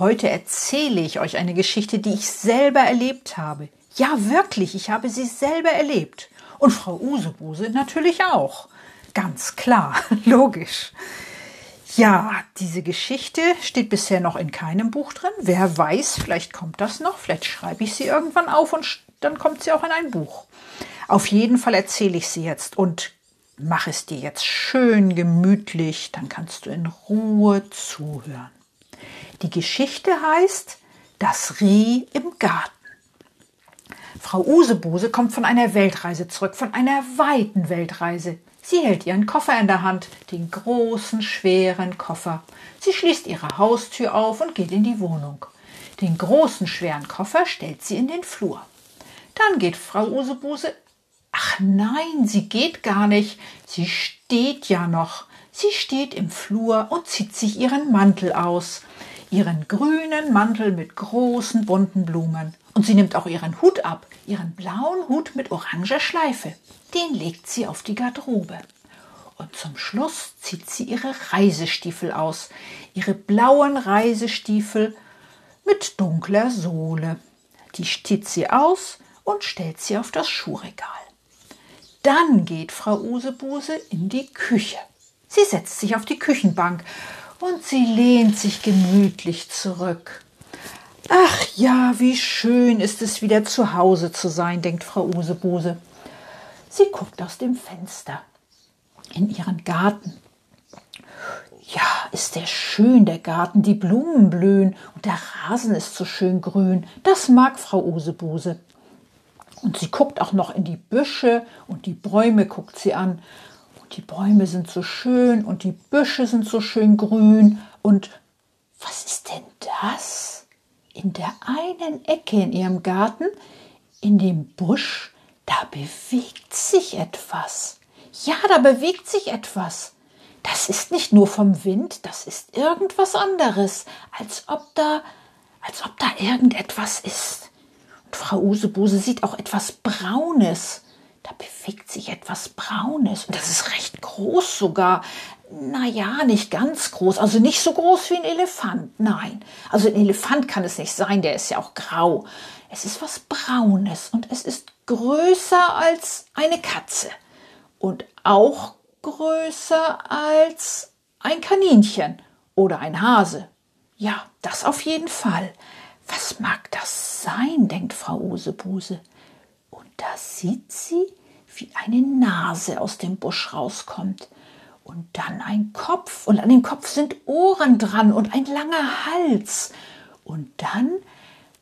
Heute erzähle ich euch eine Geschichte, die ich selber erlebt habe. Ja, wirklich, ich habe sie selber erlebt. Und Frau Usebuse natürlich auch. Ganz klar, logisch. Ja, diese Geschichte steht bisher noch in keinem Buch drin. Wer weiß, vielleicht kommt das noch, vielleicht schreibe ich sie irgendwann auf und dann kommt sie auch in ein Buch. Auf jeden Fall erzähle ich sie jetzt und mach es dir jetzt schön gemütlich, dann kannst du in Ruhe zuhören. Die Geschichte heißt Das Reh im Garten. Frau Usebuse kommt von einer Weltreise zurück, von einer weiten Weltreise. Sie hält ihren Koffer in der Hand, den großen, schweren Koffer. Sie schließt ihre Haustür auf und geht in die Wohnung. Den großen, schweren Koffer stellt sie in den Flur. Dann geht Frau Usebuse. Ach nein, sie geht gar nicht. Sie steht ja noch. Sie steht im Flur und zieht sich ihren Mantel aus ihren grünen Mantel mit großen bunten Blumen. Und sie nimmt auch ihren Hut ab, ihren blauen Hut mit oranger Schleife. Den legt sie auf die Garderobe. Und zum Schluss zieht sie ihre Reisestiefel aus, ihre blauen Reisestiefel mit dunkler Sohle. Die zieht sie aus und stellt sie auf das Schuhregal. Dann geht Frau Usebuse in die Küche. Sie setzt sich auf die Küchenbank und sie lehnt sich gemütlich zurück. Ach ja, wie schön ist es wieder zu Hause zu sein, denkt Frau Usebuse. Sie guckt aus dem Fenster in ihren Garten. Ja, ist der schön, der Garten, die Blumen blühen und der Rasen ist so schön grün. Das mag Frau Usebuse. Und sie guckt auch noch in die Büsche und die Bäume guckt sie an die Bäume sind so schön und die Büsche sind so schön grün. Und was ist denn das? In der einen Ecke in ihrem Garten, in dem Busch, da bewegt sich etwas. Ja, da bewegt sich etwas. Das ist nicht nur vom Wind, das ist irgendwas anderes, als ob da, als ob da irgendetwas ist. Frau Usebuse sieht auch etwas Braunes da bewegt sich etwas Braunes und das ist recht groß sogar. Naja, nicht ganz groß, also nicht so groß wie ein Elefant, nein. Also ein Elefant kann es nicht sein, der ist ja auch grau. Es ist was Braunes und es ist größer als eine Katze und auch größer als ein Kaninchen oder ein Hase. Ja, das auf jeden Fall. Was mag sein, denkt Frau Usebuse. Da sieht sie, wie eine Nase aus dem Busch rauskommt. Und dann ein Kopf. Und an dem Kopf sind Ohren dran und ein langer Hals. Und dann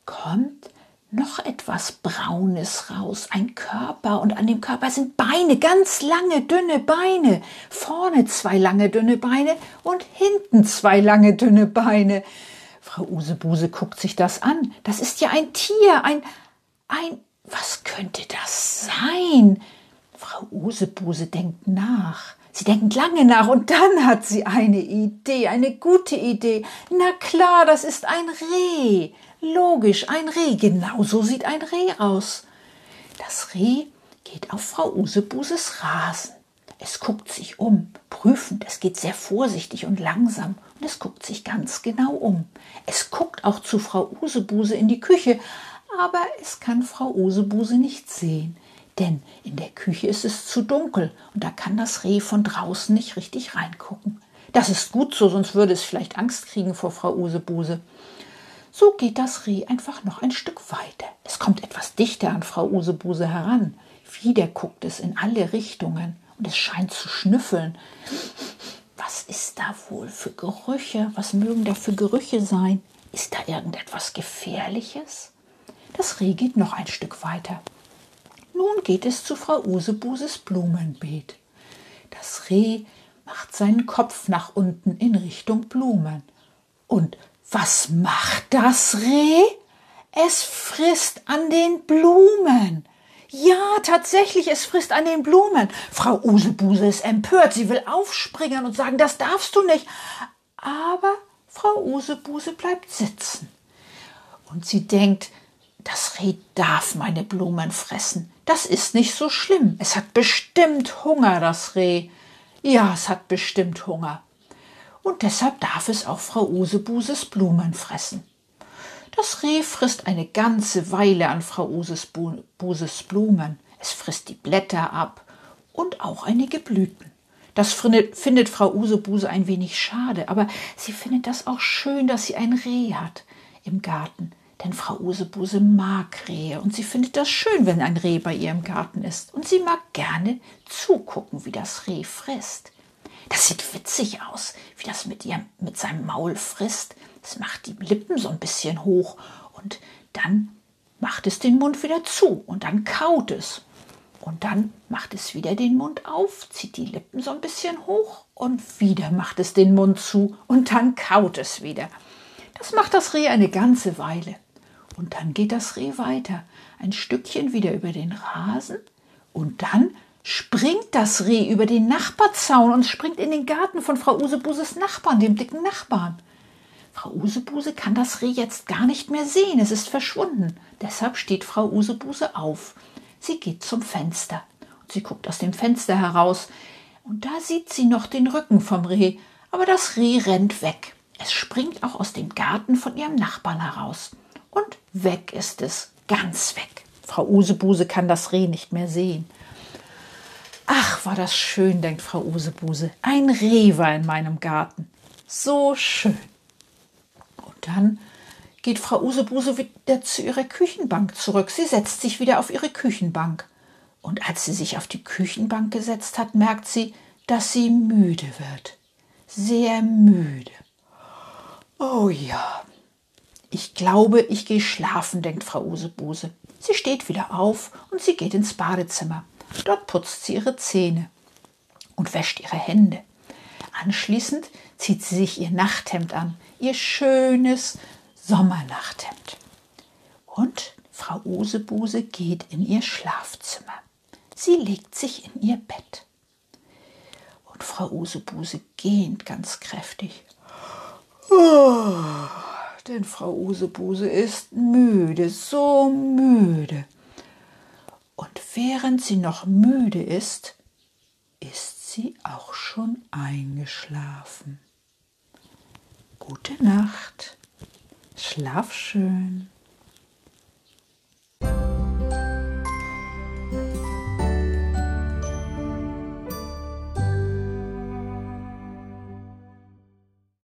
kommt noch etwas Braunes raus, ein Körper, und an dem Körper sind Beine, ganz lange, dünne Beine, vorne zwei lange, dünne Beine und hinten zwei lange, dünne Beine. Frau Usebuse guckt sich das an. Das ist ja ein Tier, ein, ein was könnte das sein? Frau Usebuse denkt nach. Sie denkt lange nach und dann hat sie eine Idee, eine gute Idee. Na klar, das ist ein Reh. Logisch, ein Reh. Genau so sieht ein Reh aus. Das Reh geht auf Frau Usebuses Rasen. Es guckt sich um, prüfend, es geht sehr vorsichtig und langsam und es guckt sich ganz genau um. Es guckt auch zu Frau Usebuse in die Küche, aber es kann Frau Usebuse nicht sehen, denn in der Küche ist es zu dunkel und da kann das Reh von draußen nicht richtig reingucken. Das ist gut so, sonst würde es vielleicht Angst kriegen vor Frau Usebuse. So geht das Reh einfach noch ein Stück weiter. Es kommt etwas dichter an Frau Usebuse heran. Wieder guckt es in alle Richtungen und es scheint zu schnüffeln. Ist da wohl für Gerüche? Was mögen da für Gerüche sein? Ist da irgendetwas Gefährliches? Das Reh geht noch ein Stück weiter. Nun geht es zu Frau Usebuses Blumenbeet. Das Reh macht seinen Kopf nach unten in Richtung Blumen. Und was macht das Reh? Es frisst an den Blumen. Ja, tatsächlich, es frisst an den Blumen. Frau Usebuse ist empört. Sie will aufspringen und sagen, das darfst du nicht. Aber Frau Usebuse bleibt sitzen. Und sie denkt, das Reh darf meine Blumen fressen. Das ist nicht so schlimm. Es hat bestimmt Hunger, das Reh. Ja, es hat bestimmt Hunger. Und deshalb darf es auch Frau Usebuses Blumen fressen. Das Reh frisst eine ganze Weile an Frau Usebuses Blumen. Es frisst die Blätter ab und auch einige Blüten. Das findet Frau Usebuse ein wenig schade, aber sie findet das auch schön, dass sie ein Reh hat im Garten. Denn Frau Usebuse mag Rehe und sie findet das schön, wenn ein Reh bei ihr im Garten ist. Und sie mag gerne zugucken, wie das Reh frisst. Das sieht witzig aus, wie das mit, ihrem, mit seinem Maul frisst. Es macht die Lippen so ein bisschen hoch und dann macht es den Mund wieder zu und dann kaut es. Und dann macht es wieder den Mund auf, zieht die Lippen so ein bisschen hoch und wieder macht es den Mund zu und dann kaut es wieder. Das macht das Reh eine ganze Weile. Und dann geht das Reh weiter, ein Stückchen wieder über den Rasen und dann springt das Reh über den Nachbarzaun und springt in den Garten von Frau Usebuses Nachbarn, dem dicken Nachbarn. Frau Usebuse kann das Reh jetzt gar nicht mehr sehen, es ist verschwunden. Deshalb steht Frau Usebuse auf. Sie geht zum Fenster und sie guckt aus dem Fenster heraus. Und da sieht sie noch den Rücken vom Reh, aber das Reh rennt weg. Es springt auch aus dem Garten von ihrem Nachbarn heraus. Und weg ist es, ganz weg. Frau Usebuse kann das Reh nicht mehr sehen. Ach, war das schön, denkt Frau Usebuse. Ein Reh war in meinem Garten. So schön. Und dann geht Frau Usebuse wieder zu ihrer Küchenbank zurück. Sie setzt sich wieder auf ihre Küchenbank. Und als sie sich auf die Küchenbank gesetzt hat, merkt sie, dass sie müde wird. Sehr müde. Oh ja, ich glaube, ich gehe schlafen, denkt Frau Usebuse. Sie steht wieder auf und sie geht ins Badezimmer. Dort putzt sie ihre Zähne und wäscht ihre Hände. Anschließend zieht sie sich ihr Nachthemd an, ihr schönes Sommernachthemd. Und Frau Usebuse geht in ihr Schlafzimmer. Sie legt sich in ihr Bett. Und Frau Usebuse gähnt ganz kräftig. Oh denn Frau Usebuse ist müde, so müde. Und während sie noch müde ist, ist sie auch schon eingeschlafen. Gute Nacht, schlaf schön.